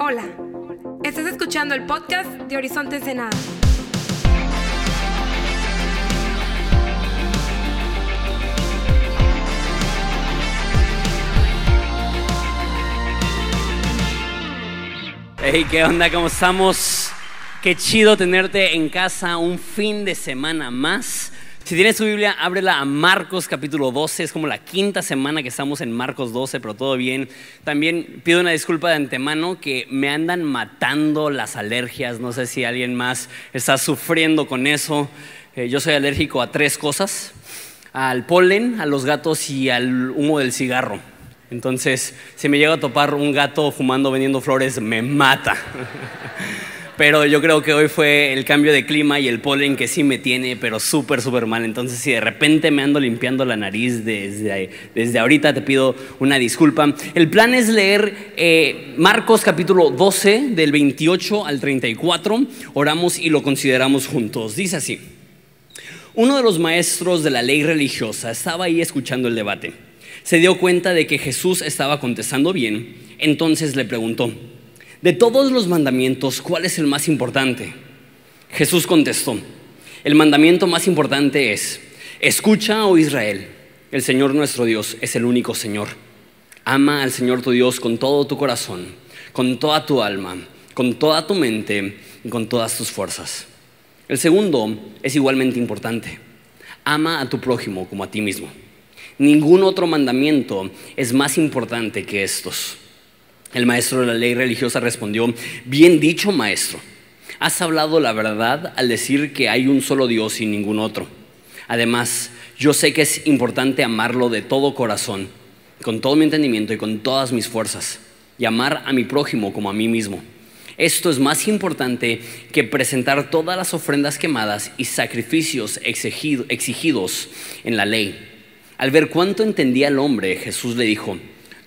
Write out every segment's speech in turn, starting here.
Hola, estás escuchando el podcast de Horizonte Ensenada. Hey, ¿qué onda? ¿Cómo estamos? Qué chido tenerte en casa un fin de semana más. Si tienes tu Biblia, ábrela a Marcos capítulo 12. Es como la quinta semana que estamos en Marcos 12, pero todo bien. También pido una disculpa de antemano que me andan matando las alergias. No sé si alguien más está sufriendo con eso. Eh, yo soy alérgico a tres cosas. Al polen, a los gatos y al humo del cigarro. Entonces, si me llega a topar un gato fumando, vendiendo flores, me mata. Pero yo creo que hoy fue el cambio de clima y el polen que sí me tiene, pero súper, súper mal. Entonces, si de repente me ando limpiando la nariz desde, desde ahorita, te pido una disculpa. El plan es leer eh, Marcos capítulo 12, del 28 al 34. Oramos y lo consideramos juntos. Dice así. Uno de los maestros de la ley religiosa estaba ahí escuchando el debate. Se dio cuenta de que Jesús estaba contestando bien, entonces le preguntó, de todos los mandamientos, ¿cuál es el más importante? Jesús contestó, el mandamiento más importante es, escucha, oh Israel, el Señor nuestro Dios es el único Señor. Ama al Señor tu Dios con todo tu corazón, con toda tu alma, con toda tu mente y con todas tus fuerzas. El segundo es igualmente importante. Ama a tu prójimo como a ti mismo. Ningún otro mandamiento es más importante que estos. El maestro de la ley religiosa respondió, bien dicho maestro, has hablado la verdad al decir que hay un solo Dios y ningún otro. Además, yo sé que es importante amarlo de todo corazón, con todo mi entendimiento y con todas mis fuerzas, y amar a mi prójimo como a mí mismo. Esto es más importante que presentar todas las ofrendas quemadas y sacrificios exigidos en la ley. Al ver cuánto entendía el hombre, Jesús le dijo,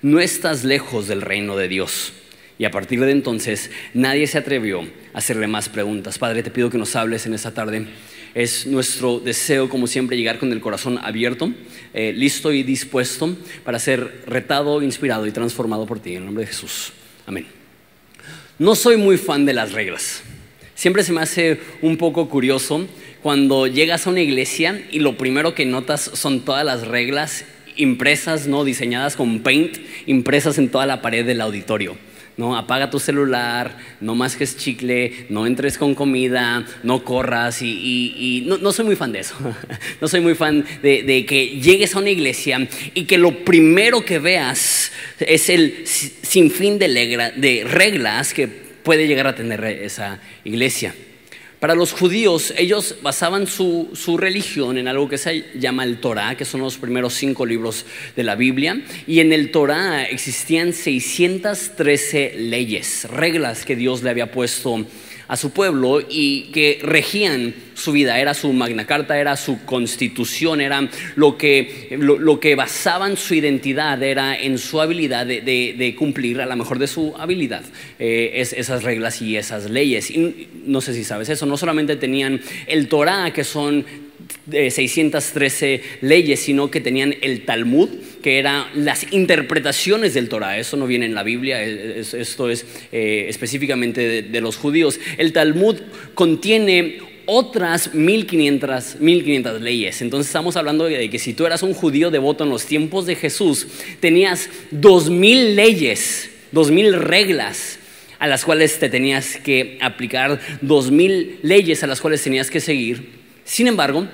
no estás lejos del reino de Dios. Y a partir de entonces nadie se atrevió a hacerle más preguntas. Padre, te pido que nos hables en esta tarde. Es nuestro deseo, como siempre, llegar con el corazón abierto, eh, listo y dispuesto para ser retado, inspirado y transformado por ti. En el nombre de Jesús. Amén. No soy muy fan de las reglas. Siempre se me hace un poco curioso cuando llegas a una iglesia y lo primero que notas son todas las reglas impresas, ¿no? diseñadas con paint, impresas en toda la pared del auditorio. ¿no? Apaga tu celular, no masques chicle, no entres con comida, no corras y, no, soy muy fan de eso. no soy muy fan de, que llegues a una iglesia y que lo primero que veas es el sinfín de, de reglas que puede llegar a tener esa iglesia. Para los judíos, ellos basaban su, religión en algo que se llama el Torah, que son los primeros cinco libros de la Biblia. Y en el Torah existían 613 leyes, reglas que Dios le había puesto a su pueblo y que regían su vida. Era su magna carta, era su constitución, era lo que, lo, que basaban su identidad, era en su habilidad de, cumplir a la mejor de su habilidad eh, esas reglas y esas leyes. Y no sé si sabes eso, no solamente tenían el Torah, que son 613 leyes, sino que tenían el Talmud, que eran las interpretaciones del Torah. Eso no viene en la Biblia, esto es eh, específicamente de, los judíos. El Talmud contiene otras 1500, 1500 leyes. Entonces estamos hablando de que si tú eras un judío devoto en los tiempos de Jesús, tenías 2000 leyes, 2000 reglas a las cuales te tenías que aplicar, 2000 leyes a las cuales tenías que seguir. Sin embargo,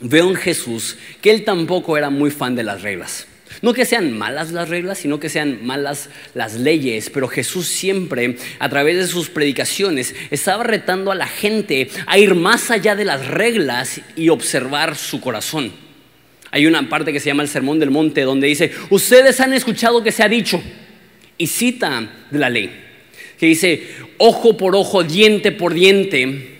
veo en Jesús que él tampoco era muy fan de las reglas. No que sean malas las reglas, sino que sean malas las leyes, pero Jesús siempre, a través de sus predicaciones, estaba retando a la gente a ir más allá de las reglas y observar su corazón. Hay una parte que se llama el Sermón del Monte donde dice, ustedes han escuchado que se ha dicho, y cita de la ley, que dice, ojo por ojo, diente por diente,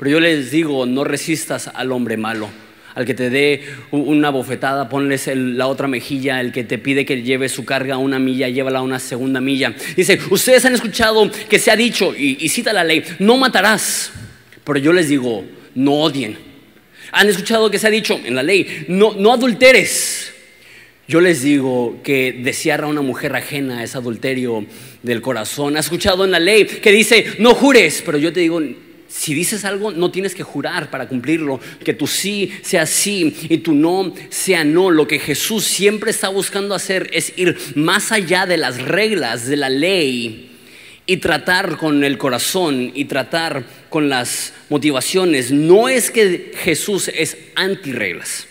pero yo les digo, no resistas al hombre malo al que te dé una bofetada, ponles la otra mejilla, el que te pide que lleve su carga una milla, llévala una segunda milla. Dice, ustedes han escuchado que se ha dicho, y, cita la ley, no matarás, pero yo les digo, no odien. Han escuchado que se ha dicho en la ley, no, no adulteres. Yo les digo que desear a una mujer ajena es adulterio del corazón. ¿Has escuchado en la ley que dice, no jures? Pero yo te digo, si dices algo, no tienes que jurar para cumplirlo. Que tu sí sea sí y tu no sea no. Lo que Jesús siempre está buscando hacer es ir más allá de las reglas de la ley y tratar con el corazón y tratar con las motivaciones. No es que Jesús es anti reglas.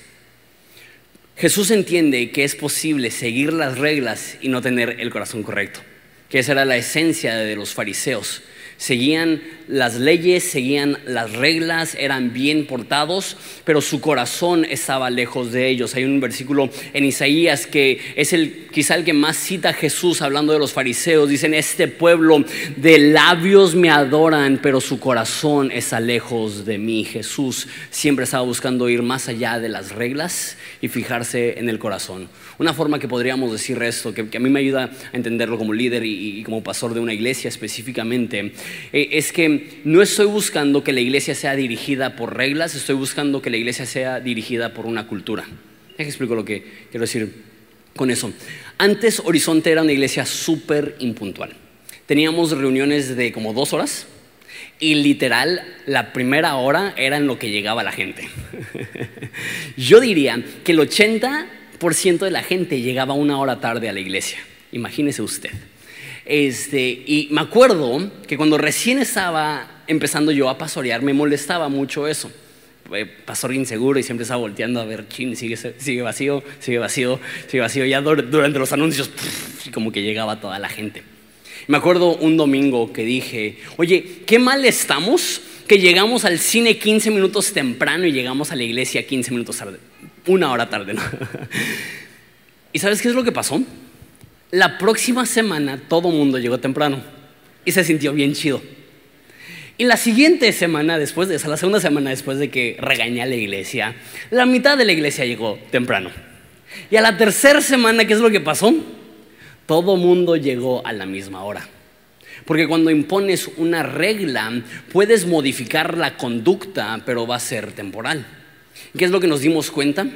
Jesús entiende que es posible seguir las reglas y no tener el corazón correcto, que esa era la esencia de los fariseos seguían las leyes, seguían las reglas, eran bien portados, pero su corazón estaba lejos de ellos. Hay un versículo en Isaías que es el quizá el que más cita a Jesús hablando de los fariseos. Dicen, este pueblo de labios me adoran, pero su corazón está lejos de mí. Jesús siempre estaba buscando ir más allá de las reglas y fijarse en el corazón. Una forma que podríamos decir esto, que, a mí me ayuda a entenderlo como líder y como pastor de una iglesia específicamente, eh, es que no estoy buscando que la iglesia sea dirigida por reglas, estoy buscando que la iglesia sea dirigida por una cultura. que explico lo que quiero decir con eso. Antes Horizonte era una iglesia súper impuntual. Teníamos reuniones de como dos horas y literal la primera hora era en lo que llegaba la gente. Yo diría que el 80% de la gente llegaba una hora tarde a la iglesia. Imagínese usted. Este, y me acuerdo que cuando recién estaba empezando yo a pastorear, me molestaba mucho eso. Eh, pastor inseguro y siempre estaba volteando a ver, chin, sigue, sigue vacío, sigue vacío, sigue vacío. Ya durante los anuncios, como que llegaba toda la gente. Me acuerdo un domingo que dije, oye, qué mal estamos que llegamos al cine 15 minutos temprano y llegamos a la iglesia 15 minutos tarde, una hora tarde. ¿no? ¿Y sabes qué es lo que pasó? La próxima semana todo mundo llegó temprano y se sintió bien chido. Y la siguiente semana, después de esa, la segunda semana después de que regañé a la iglesia, la mitad de la iglesia llegó temprano. Y a la tercera semana, ¿qué es lo que pasó? Todo mundo llegó a la misma hora. Porque cuando impones una regla, puedes modificar la conducta, pero va a ser temporal. ¿Qué es lo que nos dimos cuenta?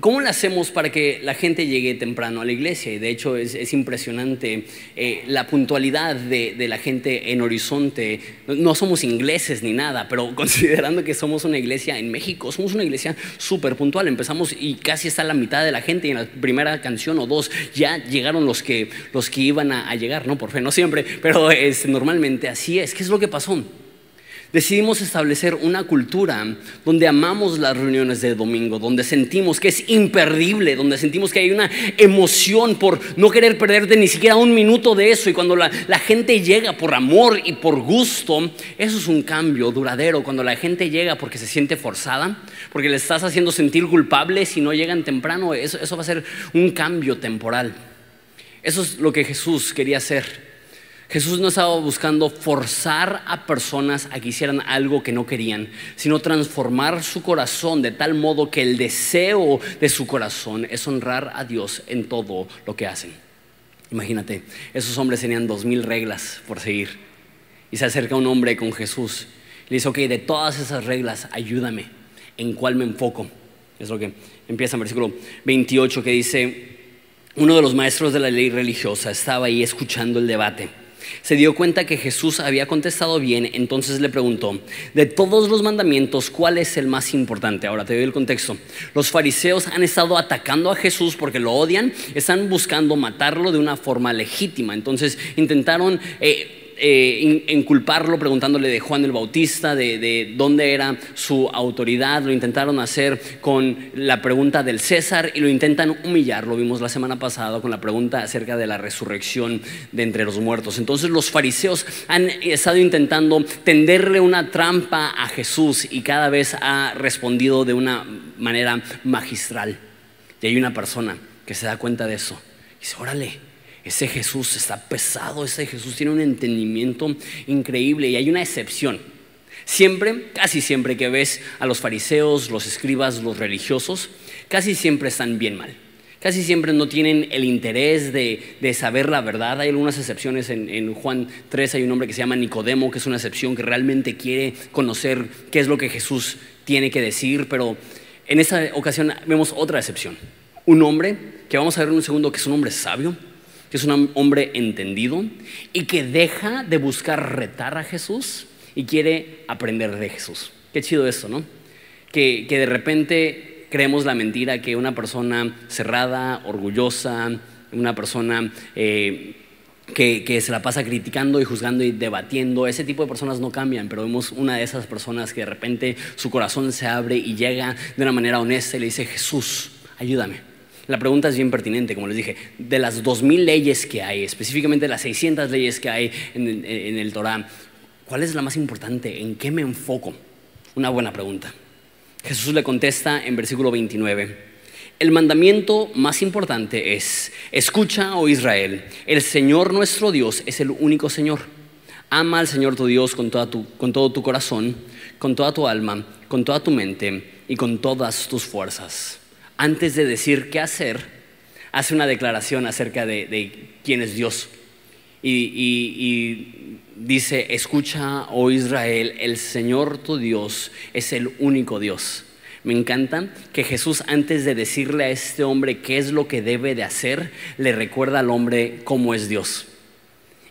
¿Cómo lo hacemos para que la gente llegue temprano a la iglesia? Y de hecho es, impresionante eh, la puntualidad de, la gente en Horizonte. No, somos ingleses ni nada, pero considerando que somos una iglesia en México, somos una iglesia súper puntual. Empezamos y casi está la mitad de la gente y en la primera canción o dos ya llegaron los que, los que iban a, llegar, ¿no? Por fe, no siempre, pero es, normalmente así es. ¿Qué es lo que pasó? Decidimos establecer una cultura donde amamos las reuniones de domingo, donde sentimos que es imperdible, donde sentimos que hay una emoción por no querer perderte ni siquiera un minuto de eso. Y cuando la, gente llega por amor y por gusto, eso es un cambio duradero. Cuando la gente llega porque se siente forzada, porque le estás haciendo sentir culpable si no llegan temprano, eso, eso va a ser un cambio temporal. Eso es lo que Jesús quería hacer. Jesús no estaba buscando forzar a personas a que hicieran algo que no querían, sino transformar su corazón de tal modo que el deseo de su corazón es honrar a Dios en todo lo que hacen. Imagínate, esos hombres tenían dos mil reglas por seguir. Y se acerca un hombre con Jesús. Le dice, ok, de todas esas reglas, ayúdame. ¿En cuál me enfoco? Es lo que empieza en versículo 28 que dice, uno de los maestros de la ley religiosa estaba ahí escuchando el debate se dio cuenta que Jesús había contestado bien, entonces le preguntó, de todos los mandamientos, ¿cuál es el más importante? Ahora te doy el contexto. Los fariseos han estado atacando a Jesús porque lo odian, están buscando matarlo de una forma legítima, entonces intentaron... Eh, eh, inculparlo preguntándole de Juan el Bautista, de, dónde era su autoridad. Lo intentaron hacer con la pregunta del César y lo intentan humillar. Lo vimos la semana pasada con la pregunta acerca de la resurrección de entre los muertos. Entonces los fariseos han estado intentando tenderle una trampa a Jesús y cada vez ha respondido de una manera magistral. Y hay una persona que se da cuenta de eso. Y dice, órale, ese Jesús está pesado, ese Jesús tiene un entendimiento increíble y hay una excepción. Siempre, casi siempre que ves a los fariseos, los escribas, los religiosos, casi siempre están bien mal. Casi siempre no tienen el interés de, saber la verdad. Hay algunas excepciones. En, en, Juan 3 hay un hombre que se llama Nicodemo, que es una excepción que realmente quiere conocer qué es lo que Jesús tiene que decir. Pero en esta ocasión vemos otra excepción. Un hombre que vamos a ver en un segundo que es un hombre sabio, que es un hombre entendido y que deja de buscar retar a Jesús y quiere aprender de Jesús. Qué chido eso, ¿no? Que, de repente creemos la mentira que una persona cerrada, orgullosa, una persona eh, que, que, se la pasa criticando y juzgando y debatiendo, ese tipo de personas no cambian, pero vemos una de esas personas que de repente su corazón se abre y llega de una manera honesta y le dice, Jesús, ayúdame. La pregunta es bien pertinente, como les dije, de las 2.000 leyes que hay, específicamente las 600 leyes que hay en, en el Torah, ¿cuál es la más importante? ¿En qué me enfoco? Una buena pregunta. Jesús le contesta en versículo 29. El mandamiento más importante es, escucha, oh Israel, el Señor nuestro Dios es el único Señor. Ama al Señor tu Dios con, con todo tu corazón, con toda tu alma, con toda tu mente y con todas tus fuerzas antes de decir qué hacer, hace una declaración acerca de, quién es Dios. Y, dice, escucha, oh Israel, el Señor tu Dios es el único Dios. Me encanta que Jesús antes de decirle a este hombre qué es lo que debe de hacer, le recuerda al hombre cómo es Dios.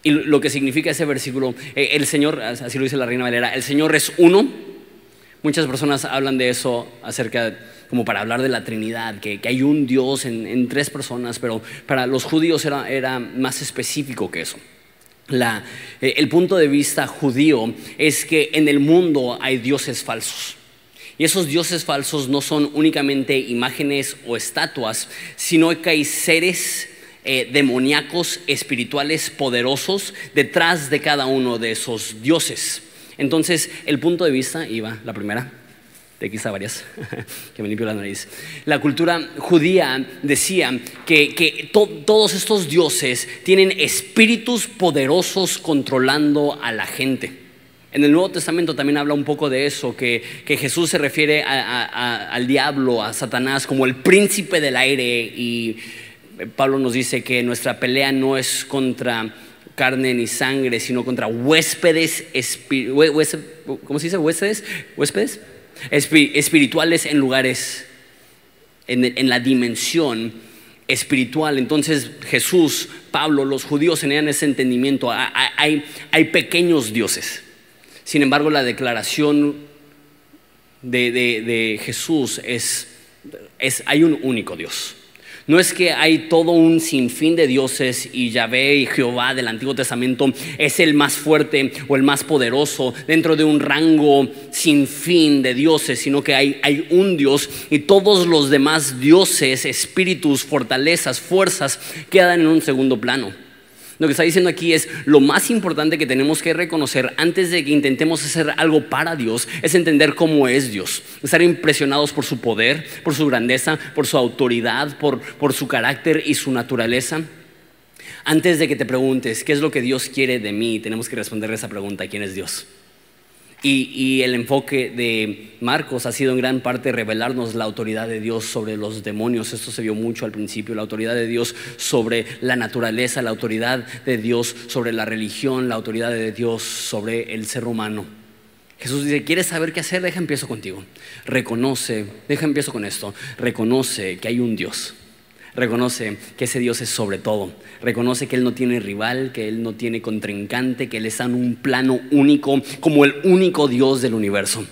Y lo que significa ese versículo, eh, el Señor, así lo dice la Reina Valera, el Señor es uno. Muchas personas hablan de eso acerca de como para hablar de la Trinidad, que, hay un Dios en, tres personas, pero para los judíos era, más específico que eso. Eh, el punto de vista judío es que en el mundo hay dioses falsos. Y esos dioses falsos no son únicamente imágenes o estatuas, sino que hay seres eh, demoníacos, espirituales, poderosos detrás de cada uno de esos dioses. Entonces, el punto de vista, iba la primera, de quizá varias, que me limpio la nariz. La cultura judía decía que, todos estos dioses tienen espíritus poderosos controlando a la gente. En el Nuevo Testamento también habla un poco de eso, que, Jesús se refiere al diablo, a Satanás, como el príncipe del aire. Y Pablo nos dice que nuestra pelea no es contra carne ni sangre, sino contra huéspedes, ¿cómo se dice? Huéspedes, huéspedes espirituales en lugares, en, la dimensión espiritual. Entonces Jesús, Pablo, los judíos tenían ese entendimiento. Hay, hay pequeños dioses. Sin embargo, la declaración de, de Jesús es, es, hay un único Dios. No es que hay todo un sinfín de dioses y Yahvé y Jehová del Antiguo Testamento es el más fuerte o el más poderoso dentro de un rango sin fin de dioses, sino que hay, hay un Dios y todos los demás dioses, espíritus, fortalezas, fuerzas quedan en un segundo plano. Lo que está diciendo aquí es lo más importante que tenemos que reconocer antes de que intentemos hacer algo para Dios es entender cómo es Dios. Estar impresionados por su poder, por su grandeza, por su autoridad, por, por su carácter y su naturaleza. Antes de que te preguntes qué es lo que Dios quiere de mí, tenemos que responder esa pregunta, ¿quién es Dios? Y, el enfoque de Marcos ha sido en gran parte revelarnos la autoridad de Dios sobre los demonios. Esto se vio mucho al principio, la autoridad de Dios sobre la naturaleza, la autoridad de Dios sobre la religión, la autoridad de Dios sobre el ser humano. Jesús dice, ¿quieres saber qué hacer? Deja empiezo contigo. Reconoce, deja empiezo con esto. Reconoce que hay un Dios Reconoce que ese Dios es sobre todo. Reconoce que Él no tiene rival, que Él no tiene contrincante, que Él está en un plano único, como el único Dios del universo.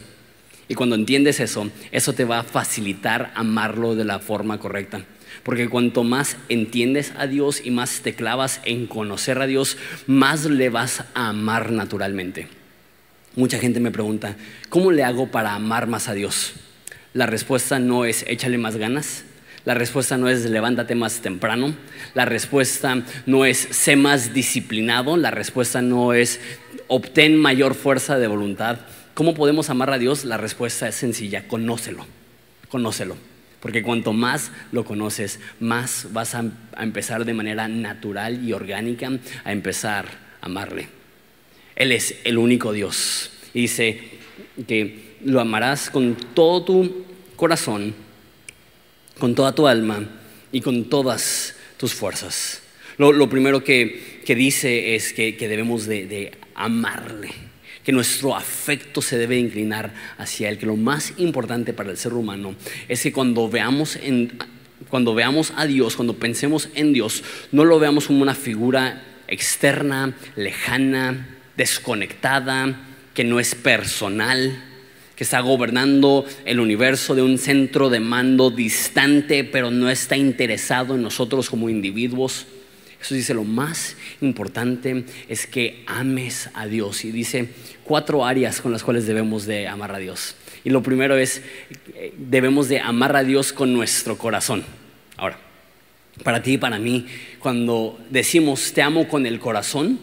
Y cuando entiendes eso, eso te va a facilitar amarlo de la forma correcta. Porque cuanto más entiendes a Dios y más te clavas en conocer a Dios, más le vas a amar naturalmente. Mucha gente me pregunta, ¿cómo le hago para amar más a Dios? La respuesta no es échale más ganas, la respuesta no es levántate más temprano. La respuesta no es sé más disciplinado. La respuesta no es obtén mayor fuerza de voluntad. ¿Cómo podemos amar a Dios? La respuesta es sencilla, conócelo. Conócelo. Porque cuanto más lo conoces, más vas a, empezar de manera natural y orgánica a empezar a amarle. Él es el único Dios. Y dice que lo amarás con todo tu corazón, con toda tu alma y con todas tus fuerzas. Lo, primero que, dice es que, debemos de, amarle, que nuestro afecto se debe inclinar hacia él, que lo más importante para el ser humano es que cuando veamos cuando veamos a Dios, cuando pensemos en Dios, no lo veamos como una figura externa, lejana, desconectada, que no es personal, que está gobernando el universo de un centro de mando distante, pero no está interesado en nosotros como individuos. Eso dice, lo más importante es que ames a Dios. Y dice cuatro áreas con las cuales debemos de amar a Dios. Y lo primero es, eh, debemos de amar a Dios con nuestro corazón. Ahora, para ti y para mí, cuando decimos te amo con el corazón,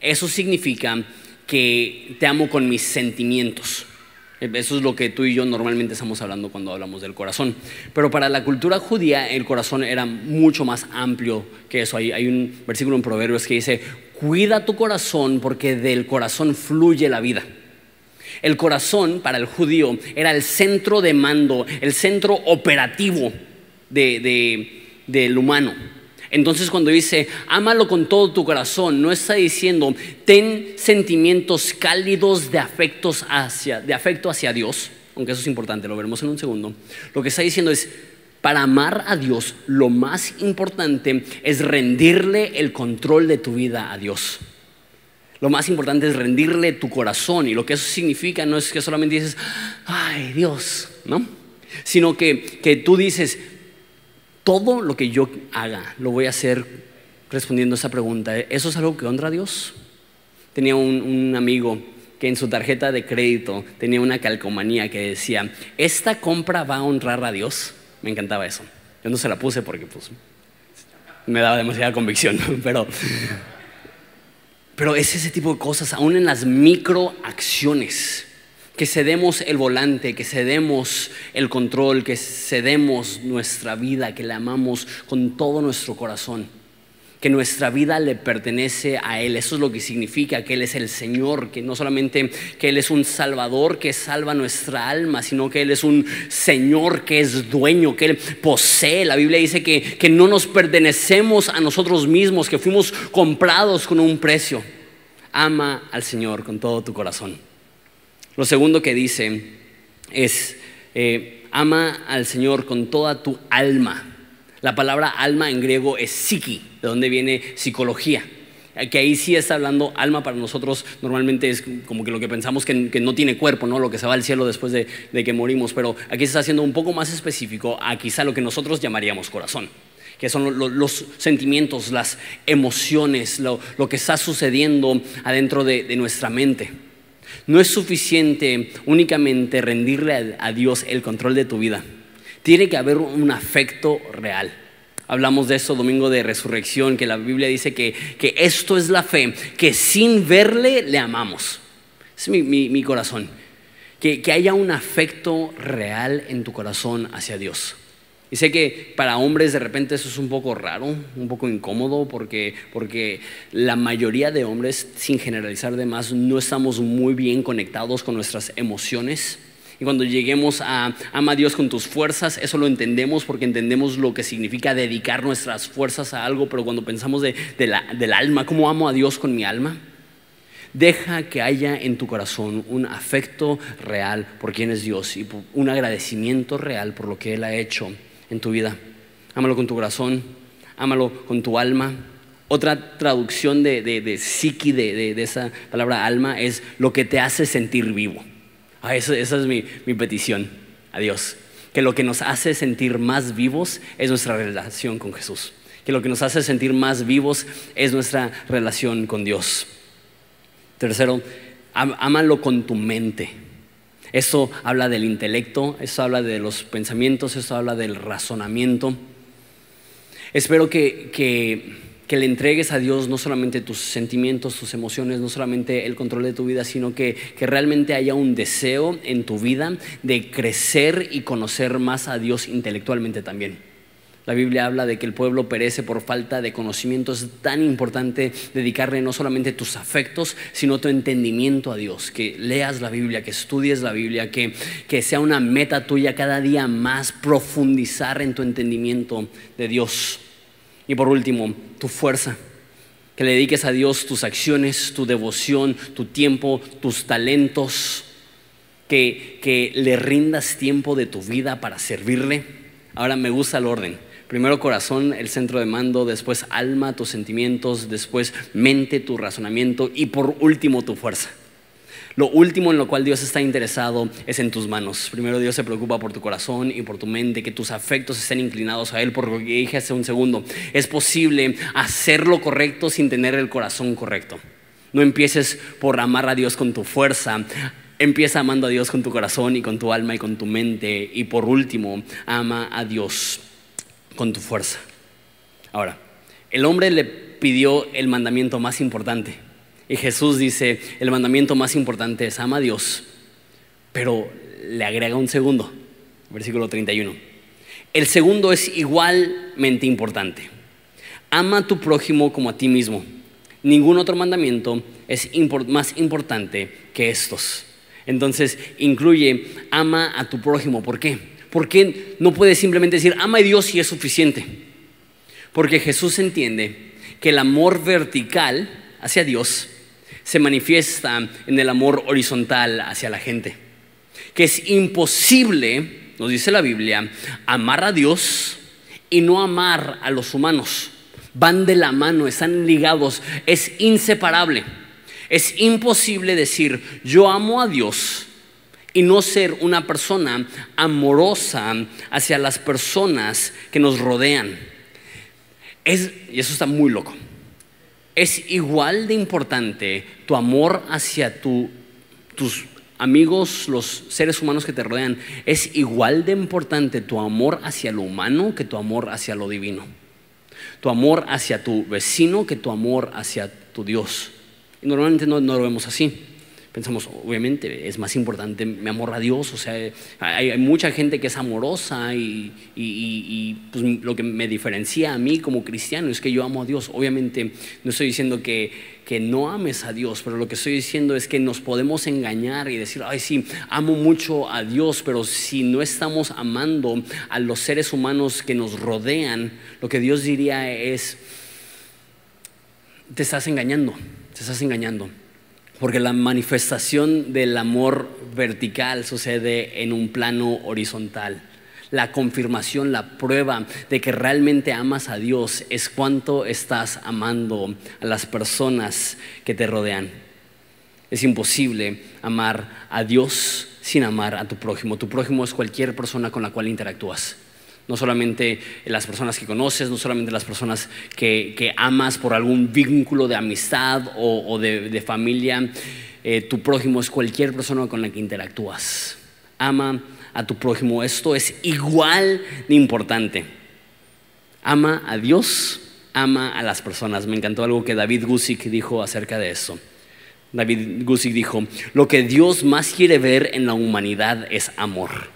eso significa que te amo con mis sentimientos. Eso es lo que tú y yo normalmente estamos hablando cuando hablamos del corazón. Pero para la cultura judía el corazón era mucho más amplio que eso. Hay, un versículo en Proverbios que dice, cuida tu corazón porque del corazón fluye la vida. El corazón para el judío era el centro de mando, el centro operativo de, de, del humano. Entonces cuando dice, ámalo con todo tu corazón, no está diciendo, ten sentimientos cálidos de, afectos hacia, de afecto hacia Dios, aunque eso es importante, lo veremos en un segundo. Lo que está diciendo es, para amar a Dios, lo más importante es rendirle el control de tu vida a Dios. Lo más importante es rendirle tu corazón y lo que eso significa no es que solamente dices, ay Dios, ¿no? Sino que, que tú dices, todo lo que yo haga lo voy a hacer respondiendo a esa pregunta. ¿Eso es algo que honra a Dios? Tenía un, amigo que en su tarjeta de crédito tenía una calcomanía que decía, ¿esta compra va a honrar a Dios? Me encantaba eso. Yo no se la puse porque pues, me daba demasiada convicción, pero, pero es ese tipo de cosas, aún en las microacciones que cedemos el volante, que cedemos el control, que cedemos nuestra vida, que le amamos con todo nuestro corazón, que nuestra vida le pertenece a Él. Eso es lo que significa que Él es el Señor, que no solamente que Él es un Salvador que salva nuestra alma, sino que Él es un Señor que es dueño, que Él posee. La Biblia dice que, que no nos pertenecemos a nosotros mismos, que fuimos comprados con un precio. Ama al Señor con todo tu corazón. Lo segundo que dice es, eh, ama al Señor con toda tu alma. La palabra alma en griego es psiqui, de donde viene psicología. Que ahí sí está hablando alma para nosotros, normalmente es como que lo que pensamos que, no tiene cuerpo, ¿no? lo que se va al cielo después de, que morimos, pero aquí se está haciendo un poco más específico a quizá lo que nosotros llamaríamos corazón que son los, sentimientos, las emociones, lo, que está sucediendo adentro de nuestra mente. No es suficiente únicamente rendirle a Dios el control de tu vida. Tiene que haber un afecto real. Hablamos de eso domingo de resurrección, que la Biblia dice que, esto es la fe, que sin verle le amamos. Es mi, corazón. que haya un afecto real en tu corazón hacia Dios. Y sé que para hombres de repente eso es un poco raro, un poco incómodo, porque, porque la mayoría de hombres, sin generalizar de más, no estamos muy bien conectados con nuestras emociones. Y cuando lleguemos a ama a Dios con tus fuerzas, eso lo entendemos porque entendemos lo que significa dedicar nuestras fuerzas a algo, pero cuando pensamos de, del alma, ¿cómo amo a Dios con mi alma? Deja que haya en tu corazón un afecto real por quién es Dios y un agradecimiento real por lo que Él ha hecho en tu vida. Ámalo con tu corazón, ámalo con tu alma. Otra traducción de, de, de psiqui, de, esa palabra alma, es lo que te hace sentir vivo. Ah, esa es mi, mi petición a Dios. Que lo que nos hace sentir más vivos es nuestra relación con Jesús. Que lo que nos hace sentir más vivos es nuestra relación con Dios. Tercero, ámalo con tu mente. Eso habla del intelecto, eso habla de los pensamientos, eso habla del razonamiento. Espero que, que, le entregues a Dios no solamente tus sentimientos, tus emociones, no solamente el control de tu vida, sino que, que realmente haya un deseo en tu vida de crecer y conocer más a Dios intelectualmente también. La Biblia habla de que el pueblo perece por falta de conocimiento. Es tan importante dedicarle no solamente tus afectos, sino tu entendimiento a Dios. Que leas la Biblia, que estudies la Biblia, que, que sea una meta tuya cada día más profundizar en tu entendimiento de Dios. Y por último, tu fuerza. Que le dediques a Dios tus acciones, tu devoción, tu tiempo, tus talentos. Que, que le rindas tiempo de tu vida para servirle Ahora me gusta el orden. Primero corazón, el centro de mando, después alma, tus sentimientos, después mente, tu razonamiento y por último tu fuerza. Lo último en lo cual Dios está interesado es en tus manos. Primero Dios se preocupa por tu corazón y por tu mente, que tus afectos estén inclinados a Él, por lo que dije hace un segundo. Es posible hacer lo correcto sin tener el corazón correcto. No empieces por amar a Dios con tu fuerza. Empieza amando a Dios con tu corazón y con tu alma y con tu mente. Y por último, ama a Dios con tu fuerza. Ahora, el hombre le pidió el mandamiento más importante. Y Jesús dice, el mandamiento más importante es ama a Dios, pero le agrega un segundo, versículo 31. El segundo es igualmente importante. Ama a tu prójimo como a ti mismo. Ningún otro mandamiento es más importante que estos. Entonces incluye ama a tu prójimo. ¿Por qué? Porque no puedes simplemente decir ama a Dios y es suficiente. Porque Jesús entiende que el amor vertical hacia Dios se manifiesta en el amor horizontal hacia la gente. Que es imposible, nos dice la Biblia, amar a Dios y no amar a los humanos. Van de la mano, están ligados, es inseparable. Es imposible decir, yo amo a Dios y no ser una persona amorosa hacia las personas que nos rodean. Es, y eso está muy loco es igual de importante tu amor hacia tus amigos, los seres humanos que te rodean. Es igual de importante tu amor hacia lo humano que tu amor hacia lo divino. Tu amor hacia tu vecino que tu amor hacia tu Dios. Y normalmente no, no lo vemos así pensamos, obviamente es más importante mi amor a Dios, o sea, hay, mucha gente que es amorosa y, pues, lo que me diferencia a mí como cristiano es que yo amo a Dios. Obviamente no estoy diciendo que, que no ames a Dios, pero lo que estoy diciendo es que nos podemos engañar y decir, ay sí, amo mucho a Dios, pero si no estamos amando a los seres humanos que nos rodean, lo que Dios diría es, te estás engañando, te estás engañando. Porque la manifestación del amor vertical sucede en un plano horizontal. La confirmación, la prueba de que realmente amas a Dios es cuánto estás amando a las personas que te rodean. Es imposible amar a Dios sin amar a tu prójimo. Tu prójimo es cualquier persona con la cual interactúas. No solamente las personas que conoces, no solamente las personas que, amas por algún vínculo de amistad o, de, familia. Eh, tu prójimo es cualquier persona con la que interactúas. Ama a tu prójimo. Esto es igual de importante. Ama a Dios, ama a las personas. Me encantó algo que David Gusick dijo acerca de eso. David Gusick dijo, lo que Dios más quiere ver en la humanidad es amor.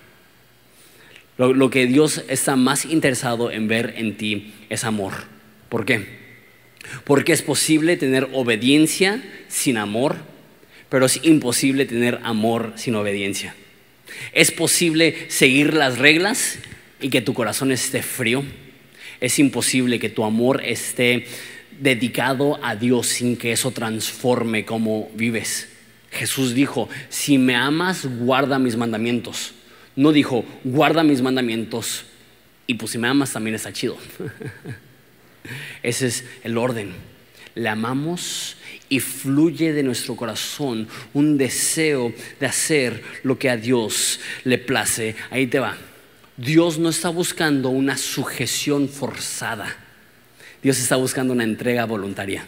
Lo, que Dios está más interesado en ver en ti es amor. ¿Por qué? Porque es posible tener obediencia sin amor, pero es imposible tener amor sin obediencia. Es posible seguir las reglas y que tu corazón esté frío. Es imposible que tu amor esté dedicado a Dios sin que eso transforme cómo vives. Jesús dijo, si me amas, guarda mis mandamientos. No dijo, guarda mis mandamientos y pues si me amas también está chido. Ese es el orden. Le amamos y fluye de nuestro corazón un deseo de hacer lo que a Dios le place. Ahí te va. Dios no está buscando una sujeción forzada. Dios está buscando una entrega voluntaria.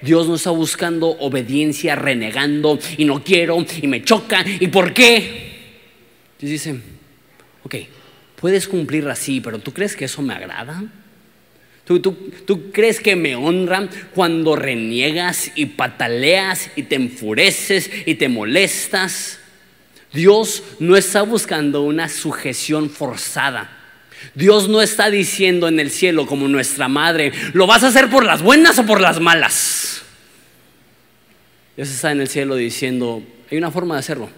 Dios no está buscando obediencia renegando y no quiero y me choca y por qué. Dios dice, ok, puedes cumplir así, pero ¿tú crees que eso me agrada? ¿Tú, tú, crees que me honra cuando reniegas y pataleas y te enfureces y te molestas? Dios no está buscando una sujeción forzada. Dios no está diciendo en el cielo como nuestra madre, ¿lo vas a hacer por las buenas o por las malas? Dios está en el cielo diciendo, hay una forma de hacerlo.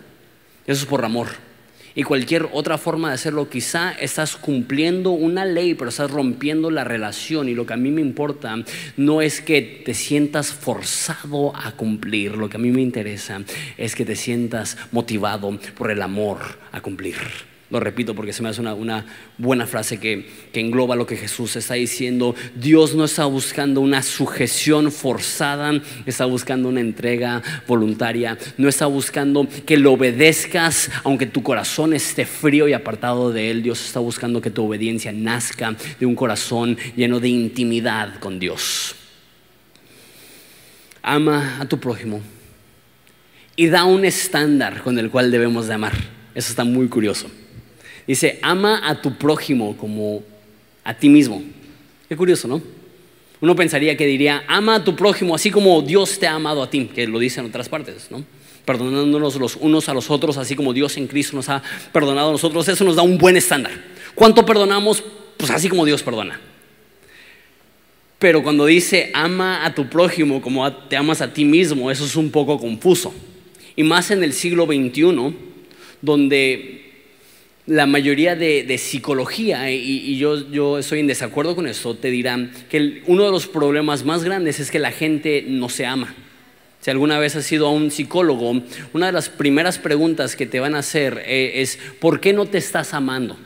Eso es por amor y cualquier otra forma de hacerlo. Quizá estás cumpliendo una ley, pero estás rompiendo la relación. Y lo que a mí me importa no es que te sientas forzado a cumplir. Lo que a mí me interesa es que te sientas motivado por el amor a cumplir. Lo repito porque se me hace una, buena frase que, que, engloba lo que Jesús está diciendo. Dios no está buscando una sujeción forzada, está buscando una entrega voluntaria. No está buscando que lo obedezcas aunque tu corazón esté frío y apartado de Él. Dios está buscando que tu obediencia nazca de un corazón lleno de intimidad con Dios. Ama a tu prójimo y da un estándar con el cual debemos de amar. Eso está muy curioso. Dice, ama a tu prójimo como a ti mismo. Qué curioso, ¿no? Uno pensaría que diría, ama a tu prójimo así como Dios te ha amado a ti, que lo dice en otras partes, ¿no? Perdonándonos los unos a los otros, así como Dios en Cristo nos ha perdonado a nosotros, eso nos da un buen estándar. ¿Cuánto perdonamos? Pues así como Dios perdona. Pero cuando dice ama a tu prójimo como te amas a ti mismo, eso es un poco confuso. Y más en el siglo XXI, donde la mayoría de, psicología, y, yo, yo, estoy en desacuerdo con esto, te dirán que uno de los problemas más grandes es que la gente no se ama. Si alguna vez has sido a un psicólogo, una de las primeras preguntas que te van a hacer eh, es, ¿por qué no te estás amando?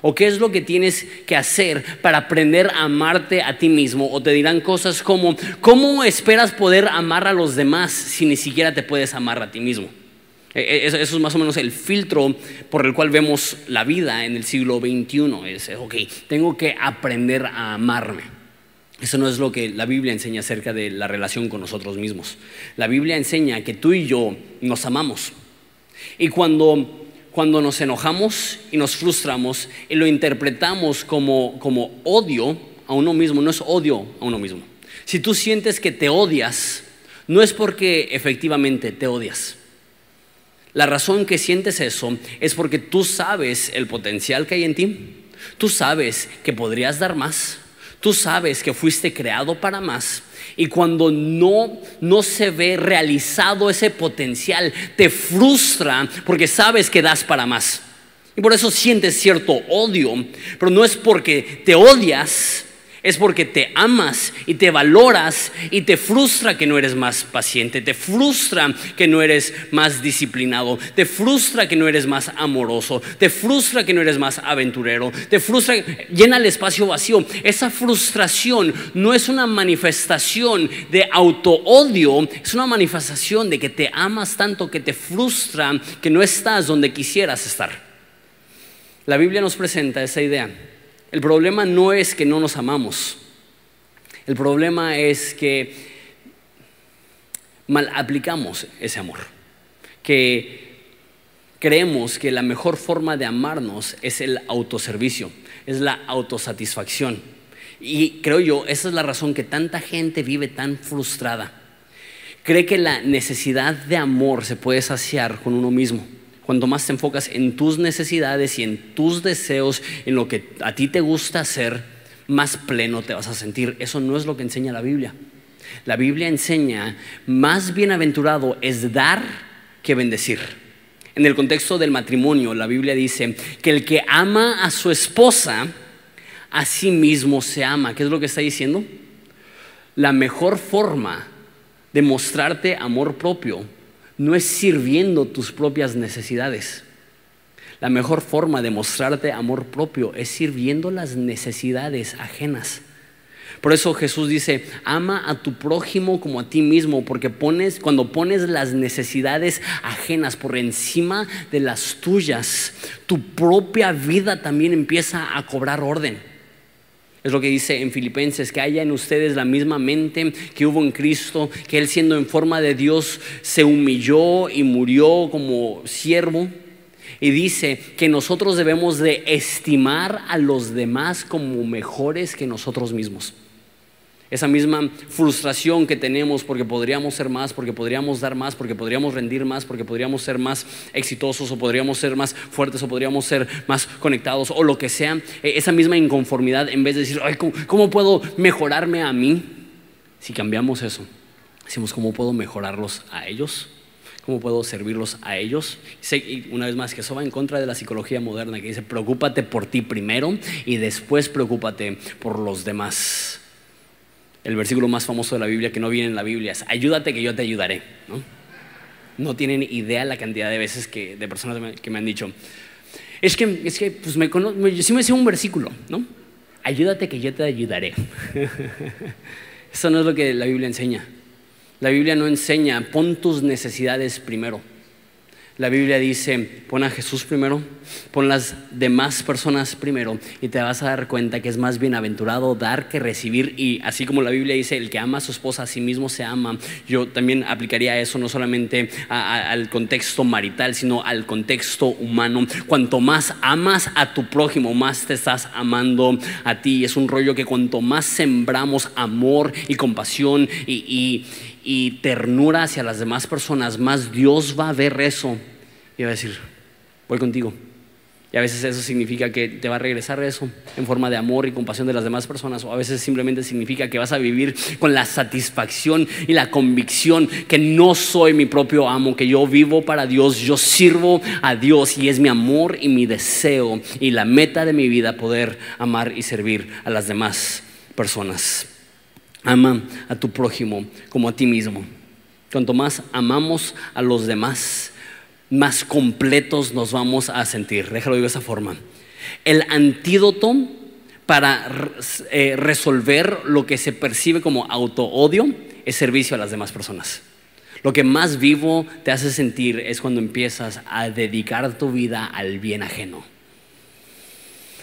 ¿O qué es lo que tienes que hacer para aprender a amarte a ti mismo? O te dirán cosas como, ¿cómo esperas poder amar a los demás si ni siquiera te puedes amar a ti mismo? E, e, eso es más o menos el filtro por el cual vemos la vida en el siglo XXI. Es, ok, tengo que aprender a amarme. Eso no es lo que la Biblia enseña acerca de la relación con nosotros mismos. La Biblia enseña que tú y yo nos amamos. Y cuando, cuando nos enojamos y nos frustramos y lo interpretamos como, como odio a uno mismo, no es odio a uno mismo. Si tú sientes que te odias, no es porque efectivamente te odias la razón que sientes eso es porque tú sabes el potencial que hay en ti. Tú sabes que podrías dar más. Tú sabes que fuiste creado para más. Y cuando no, no se ve realizado ese potencial, te frustra porque sabes que das para más. Y por eso sientes cierto odio, pero no es porque te odias, es porque te amas y te valoras y te frustra que no eres más paciente, te frustra que no eres más disciplinado, te frustra que no eres más amoroso, te frustra que no eres más aventurero, te frustra, llena el espacio vacío. Esa frustración no es una manifestación de autoodio, es una manifestación de que te amas tanto que te frustra que no estás donde quisieras estar. La Biblia nos presenta esa idea el problema no es que no nos amamos. El problema es que mal aplicamos ese amor. Que creemos que la mejor forma de amarnos es el autoservicio, es la autosatisfacción. Y creo yo, esa es la razón que tanta gente vive tan frustrada. Cree que la necesidad de amor se puede saciar con uno mismo cuando más te enfocas en tus necesidades y en tus deseos, en lo que a ti te gusta hacer, más pleno te vas a sentir. Eso no es lo que enseña la Biblia. La Biblia enseña, más bienaventurado es dar que bendecir. En el contexto del matrimonio, la Biblia dice que el que ama a su esposa, a sí mismo se ama. ¿Qué es lo que está diciendo? La mejor forma de mostrarte amor propio no es sirviendo tus propias necesidades. La mejor forma de mostrarte amor propio es sirviendo las necesidades ajenas. Por eso Jesús dice, ama a tu prójimo como a ti mismo, porque cuando pones las necesidades ajenas por encima de las tuyas, tu propia vida también empieza a cobrar orden. Es lo que dice en Filipenses, que haya en ustedes la misma mente que hubo en Cristo, que Él siendo en forma de Dios se humilló y murió como siervo. Y dice que nosotros debemos de estimar a los demás como mejores que nosotros mismos. Esa misma frustración que tenemos porque podríamos ser más, porque podríamos dar más, porque podríamos rendir más, porque podríamos ser más exitosos o podríamos ser más fuertes o podríamos ser más conectados o lo que sea. E, esa misma inconformidad en vez de decir, Ay, ¿cómo, puedo mejorarme a mí? Si cambiamos eso, decimos, ¿cómo puedo mejorarlos a ellos? ¿Cómo puedo servirlos a ellos? Y una vez más que eso va en contra de la psicología moderna que dice, preocúpate por ti primero y después preocúpate por los demás el versículo más famoso de la Biblia que no viene en la Biblia es, ayúdate que yo te ayudaré. ¿no? tienen idea la cantidad de veces que, de personas que me han dicho, Es que, es que pues me conozco, sí me sé un versículo, ¿no? Ayúdate que yo te ayudaré. Eso no es lo que la Biblia enseña. La Biblia no enseña, pon tus necesidades primero. La Biblia dice, pon a Jesús primero, pon las demás personas primero y te vas a dar cuenta que es más bienaventurado dar que recibir y así como la Biblia dice, el que ama a su esposa a sí mismo se ama, yo también aplicaría eso no solamente al contexto marital, sino al contexto humano. Cuanto más amas a tu prójimo, más te estás amando a ti. Es un rollo que cuanto más sembramos amor y compasión y y ternura hacia las demás personas, más Dios va a ver eso y va a decir, voy contigo. Y a veces eso significa que te va a regresar eso en forma de amor y compasión de las demás personas. O a veces simplemente significa que vas a vivir con la satisfacción y la convicción que no soy mi propio amo, que yo vivo para Dios, yo sirvo a Dios y es mi amor y mi deseo y la meta de mi vida poder amar y servir a las demás personas. Ama a tu prójimo como a ti mismo. Cuanto más amamos a los demás, más completos nos vamos a sentir. Déjalo de esa forma. El antídoto para eh, resolver lo que se percibe como auto-odio es servicio a las demás personas. Lo que más vivo te hace sentir es cuando empiezas a dedicar tu vida al bien ajeno.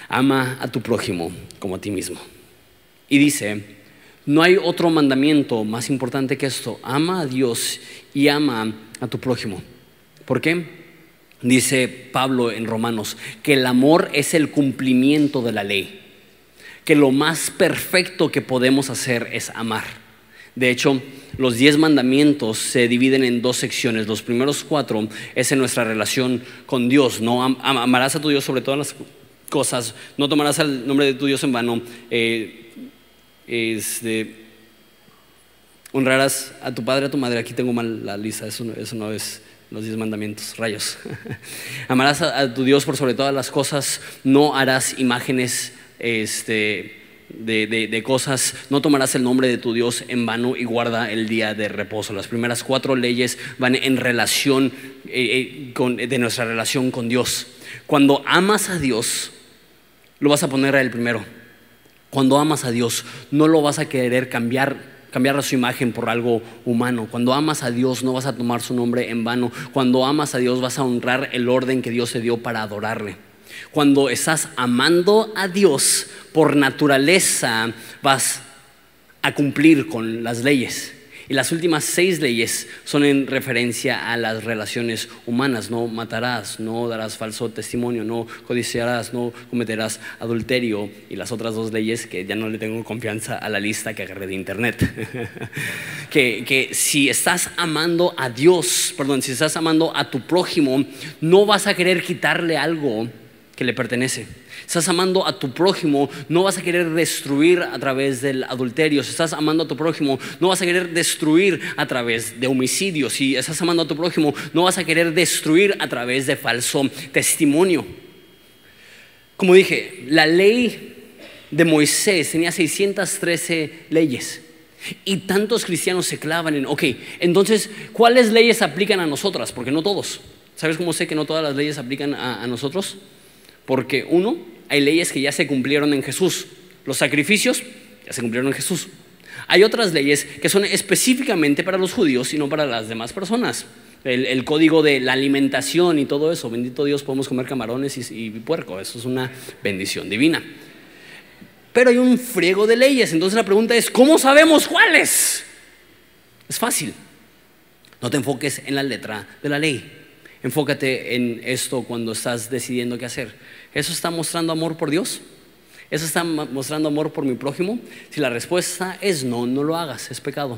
Ama a tu prójimo como a ti mismo. Y dice, no hay otro mandamiento más importante que esto. Ama a Dios y ama a tu prójimo. ¿Por qué? Dice Pablo en Romanos, que el amor es el cumplimiento de la ley. Que lo más perfecto que podemos hacer es amar. De hecho, los diez mandamientos se dividen en dos secciones. Los primeros cuatro es en nuestra relación con Dios. No amarás a tu Dios sobre todas las cosas. No tomarás el nombre de tu Dios en vano. Eh, este, honrarás a tu padre, a tu madre. Aquí tengo mal la lista, eso no, es los diez mandamientos, rayos. Amarás a, tu Dios por sobre todas las cosas, no harás imágenes este, de, cosas, no tomarás el nombre de tu Dios en vano y guarda el día de reposo. Las primeras cuatro leyes van en relación eh, eh, de nuestra relación con Dios. Cuando amas a Dios, lo vas a poner a Él primero. Cuando amas a Dios, no lo vas a querer cambiar, cambiar su imagen por algo humano. Cuando amas a Dios, no vas a tomar su nombre en vano. Cuando amas a Dios, vas a honrar el orden que Dios te dio para adorarle. Cuando estás amando a Dios, por naturaleza vas a cumplir con las leyes. Y las últimas seis leyes son en referencia a las relaciones humanas. No matarás, no darás falso testimonio, no codiciarás, no cometerás adulterio. Y las otras dos leyes que ya no le tengo confianza a la lista que agarré de internet. que, que si estás amando a Dios, perdón, si estás amando a tu prójimo, no vas a querer quitarle algo que le pertenece. Estás amando a tu prójimo, no vas a querer destruir a través del adulterio. Si estás amando a tu prójimo, no vas a querer destruir a través de homicidio. Si estás amando a tu prójimo, no vas a querer destruir a través de falso testimonio. Como dije, la ley de Moisés tenía 613 leyes. Y tantos cristianos se clavan en, ok, entonces, ¿cuáles leyes aplican a nosotras? Porque no todos. ¿Sabes cómo sé que no todas las leyes aplican a, a nosotros? Porque uno, hay leyes que ya se cumplieron en Jesús. Los sacrificios ya se cumplieron en Jesús. Hay otras leyes que son específicamente para los judíos y no para las demás personas. El, código de la alimentación y todo eso. Bendito Dios, podemos comer camarones y, y puerco. Eso es una bendición divina. Pero hay un friego de leyes. Entonces la pregunta es, ¿cómo sabemos cuáles? Es fácil. No te enfoques en la letra de la ley. Enfócate en esto cuando estás decidiendo qué hacer. ¿Eso está mostrando amor por Dios? ¿Eso está mostrando amor por mi prójimo? Si la respuesta es no, no lo hagas, es pecado.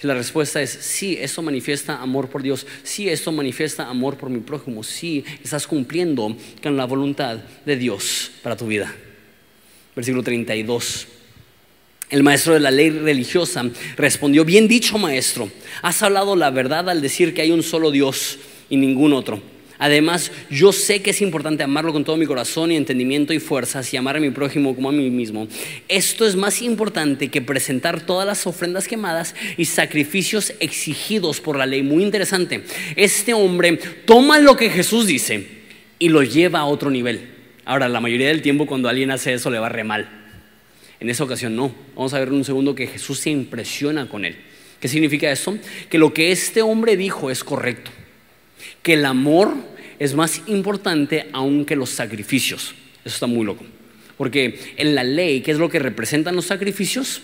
Si la respuesta es sí, eso manifiesta amor por Dios, sí, esto manifiesta amor por mi prójimo, sí, estás cumpliendo con la voluntad de Dios para tu vida. Versículo 32. El maestro de la ley religiosa respondió, bien dicho maestro, has hablado la verdad al decir que hay un solo Dios y ningún otro. Además, yo sé que es importante amarlo con todo mi corazón y entendimiento y fuerzas y amar a mi prójimo como a mí mismo. Esto es más importante que presentar todas las ofrendas quemadas y sacrificios exigidos por la ley. Muy interesante. Este hombre toma lo que Jesús dice y lo lleva a otro nivel. Ahora, la mayoría del tiempo cuando alguien hace eso le va re mal. En esa ocasión no. Vamos a ver en un segundo que Jesús se impresiona con él. ¿Qué significa esto? Que lo que este hombre dijo es correcto. Que el amor es más importante aún que los sacrificios. Eso está muy loco. Porque en la ley, ¿qué es lo que representan los sacrificios?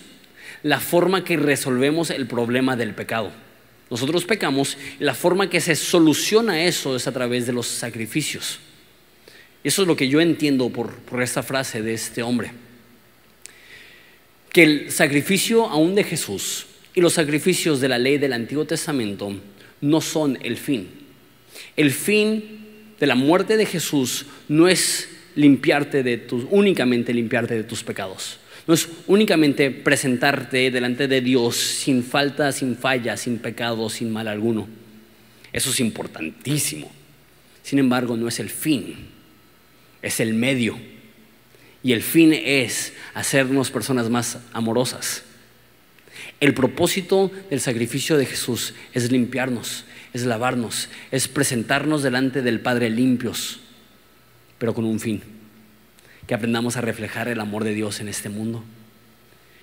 La forma que resolvemos el problema del pecado. Nosotros pecamos y la forma que se soluciona eso es a través de los sacrificios. Eso es lo que yo entiendo por, por esta frase de este hombre. Que el sacrificio aún de Jesús y los sacrificios de la ley del Antiguo Testamento no son el fin. El fin de la muerte de Jesús no es limpiarte de tus, únicamente limpiarte de tus pecados. No es únicamente presentarte delante de Dios sin falta, sin falla, sin pecado, sin mal alguno. Eso es importantísimo. Sin embargo, no es el fin, es el medio. Y el fin es hacernos personas más amorosas. El propósito del sacrificio de Jesús es limpiarnos, es lavarnos, es presentarnos delante del Padre limpios, pero con un fin. Que aprendamos a reflejar el amor de Dios en este mundo.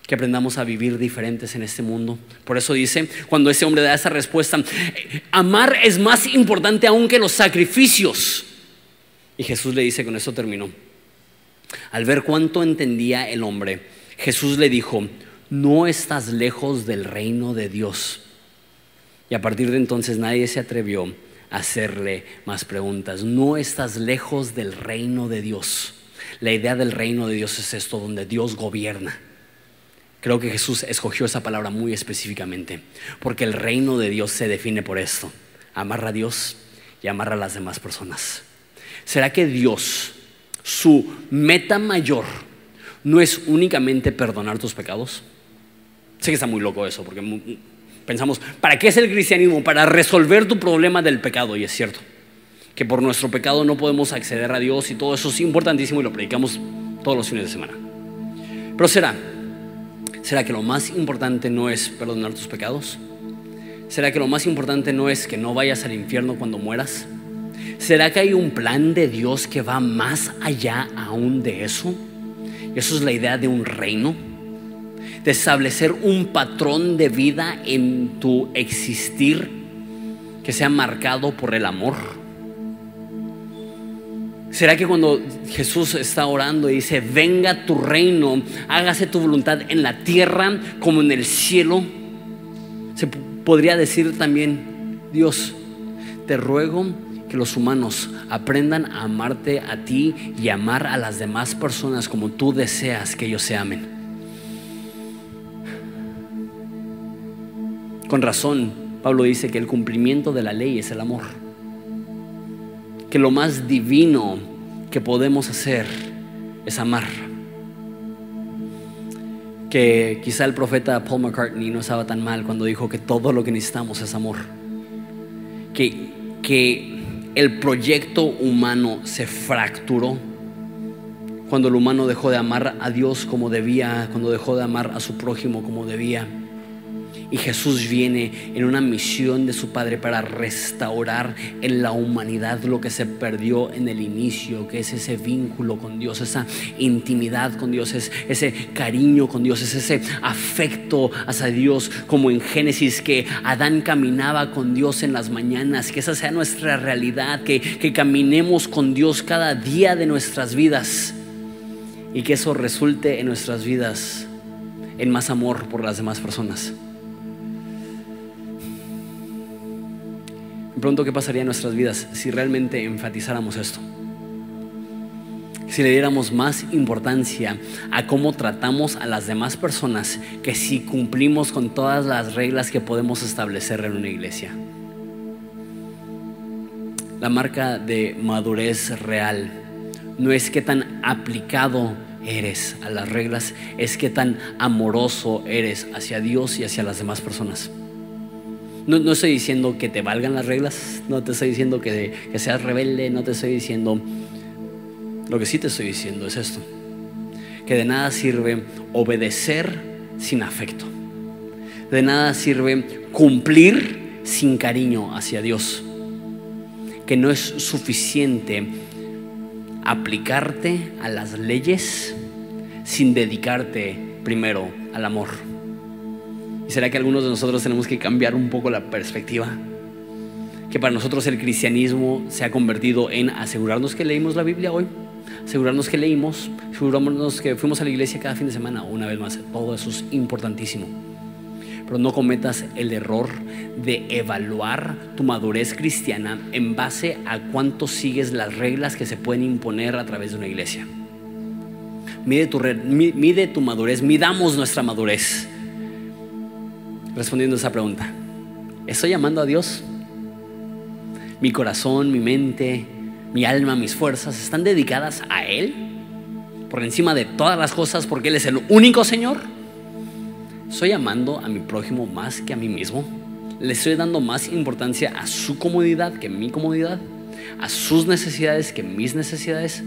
Que aprendamos a vivir diferentes en este mundo. Por eso dice, cuando ese hombre da esa respuesta, amar es más importante aún que los sacrificios. Y Jesús le dice, con eso terminó. Al ver cuánto entendía el hombre, Jesús le dijo, no estás lejos del reino de Dios. Y a partir de entonces nadie se atrevió a hacerle más preguntas. No estás lejos del reino de Dios. La idea del reino de Dios es esto, donde Dios gobierna. Creo que Jesús escogió esa palabra muy específicamente, porque el reino de Dios se define por esto. Amarra a Dios y amarra a las demás personas. ¿Será que Dios, su meta mayor, no es únicamente perdonar tus pecados? Sé que está muy loco eso, porque Pensamos, ¿para qué es el cristianismo? Para resolver tu problema del pecado. Y es cierto, que por nuestro pecado no podemos acceder a Dios y todo eso es importantísimo y lo predicamos todos los fines de semana. Pero será, ¿será que lo más importante no es perdonar tus pecados? ¿Será que lo más importante no es que no vayas al infierno cuando mueras? ¿Será que hay un plan de Dios que va más allá aún de eso? Eso es la idea de un reino de establecer un patrón de vida en tu existir que sea marcado por el amor. ¿Será que cuando Jesús está orando y dice, venga tu reino, hágase tu voluntad en la tierra como en el cielo? Se podría decir también, Dios, te ruego que los humanos aprendan a amarte a ti y amar a las demás personas como tú deseas que ellos se amen. Con razón, Pablo dice que el cumplimiento de la ley es el amor. Que lo más divino que podemos hacer es amar. Que quizá el profeta Paul McCartney no estaba tan mal cuando dijo que todo lo que necesitamos es amor. Que, que el proyecto humano se fracturó cuando el humano dejó de amar a Dios como debía, cuando dejó de amar a su prójimo como debía y Jesús viene en una misión de su Padre para restaurar en la humanidad lo que se perdió en el inicio, que es ese vínculo con Dios, esa intimidad con Dios, es ese cariño con Dios, es ese afecto hacia Dios, como en Génesis, que Adán caminaba con Dios en las mañanas, que esa sea nuestra realidad, que, que caminemos con Dios cada día de nuestras vidas y que eso resulte en nuestras vidas en más amor por las demás personas. Pronto qué pasaría en nuestras vidas si realmente enfatizáramos esto. Si le diéramos más importancia a cómo tratamos a las demás personas que si cumplimos con todas las reglas que podemos establecer en una iglesia. La marca de madurez real no es que tan aplicado eres a las reglas, es que tan amoroso eres hacia Dios y hacia las demás personas. No, estoy diciendo que te valgan las reglas, no te estoy diciendo que, que seas rebelde, no te estoy diciendo... Lo que sí te estoy diciendo es esto, que de nada sirve obedecer sin afecto, de nada sirve cumplir sin cariño hacia Dios, que no es suficiente aplicarte a las leyes sin dedicarte primero al amor. ¿Y será que algunos de nosotros tenemos que cambiar un poco la perspectiva? Que para nosotros el cristianismo se ha convertido en asegurarnos que leímos la Biblia hoy, asegurarnos que leímos, asegurarnos que fuimos a la iglesia cada fin de semana, una vez más. Todo eso es importantísimo. Pero no cometas el error de evaluar tu madurez cristiana en base a cuánto sigues las reglas que se pueden imponer a través de una iglesia. Mide tu, mide tu madurez, midamos nuestra madurez. Respondiendo a esa pregunta, ¿estoy amando a Dios? Mi corazón, mi mente, mi alma, mis fuerzas están dedicadas a Él por encima de todas las cosas porque Él es el único Señor. ¿Estoy amando a mi prójimo más que a mí mismo? ¿Le estoy dando más importancia a su comodidad que a mi comodidad? ¿A sus necesidades que mis necesidades?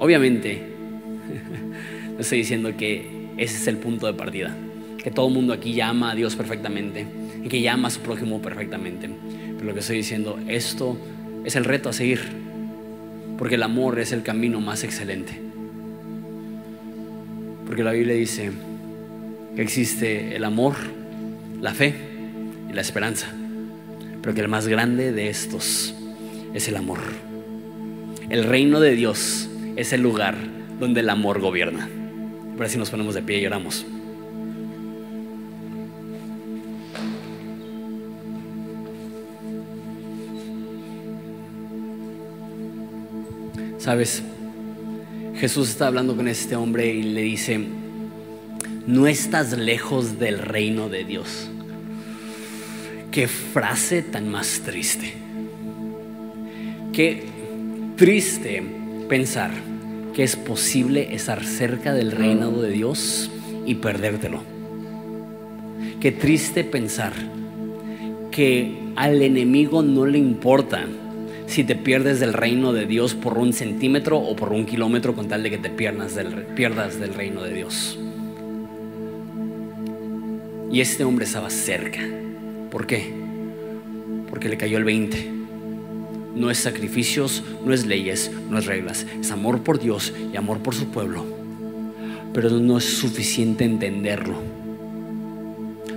Obviamente, no estoy diciendo que ese es el punto de partida, que todo el mundo aquí llama a Dios perfectamente y que llama a su prójimo perfectamente. Pero lo que estoy diciendo, esto es el reto a seguir, porque el amor es el camino más excelente. Porque la Biblia dice que existe el amor, la fe y la esperanza. Pero que el más grande de estos es el amor. El reino de Dios es el lugar donde el amor gobierna. Por así nos ponemos de pie y oramos. Sabes, Jesús está hablando con este hombre y le dice, no estás lejos del reino de Dios. Qué frase tan más triste. Qué triste pensar es posible estar cerca del reino de Dios y perdértelo. Qué triste pensar que al enemigo no le importa si te pierdes del reino de Dios por un centímetro o por un kilómetro con tal de que te pierdas del reino de Dios. Y este hombre estaba cerca. ¿Por qué? Porque le cayó el 20. No es sacrificios, no es leyes, no es reglas. Es amor por Dios y amor por su pueblo. Pero no es suficiente entenderlo.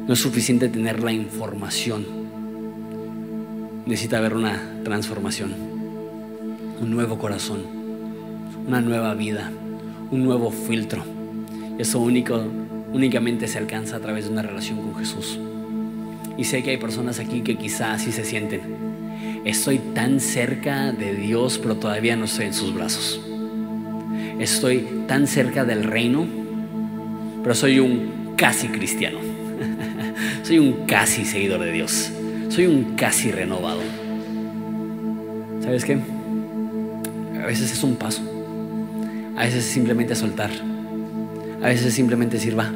No es suficiente tener la información necesita haber una transformación, un nuevo corazón, una nueva vida, un nuevo filtro. Eso único, únicamente se alcanza a través de una relación con Jesús. Y sé que hay personas aquí que quizás así se sienten. Estoy tan cerca de Dios, pero todavía no estoy en sus brazos. Estoy tan cerca del reino, pero soy un casi cristiano. soy un casi seguidor de Dios soy un casi renovado. ¿Sabes qué? A veces es un paso. A veces es simplemente soltar. A veces es simplemente decir, va,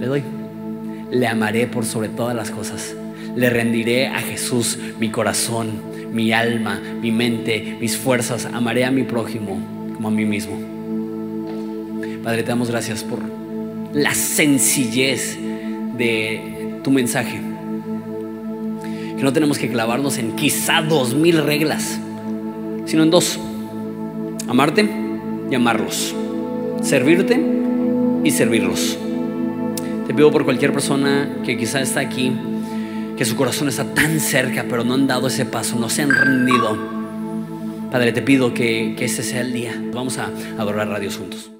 le doy. Le amaré por sobre todas las cosas. Le rendiré a Jesús mi corazón, mi alma, mi mente, mis fuerzas. Amaré a mi prójimo como a mí mismo. Padre, te damos gracias por la sencillez de tu mensaje no tenemos que clavarnos en quizá dos mil reglas, sino en dos. Amarte y amarlos. Servirte y servirlos. Te pido por cualquier persona que quizá está aquí, que su corazón está tan cerca, pero no han dado ese paso, no se han rendido. Padre, te pido que, que ese sea el día. Vamos a adorar a Dios juntos.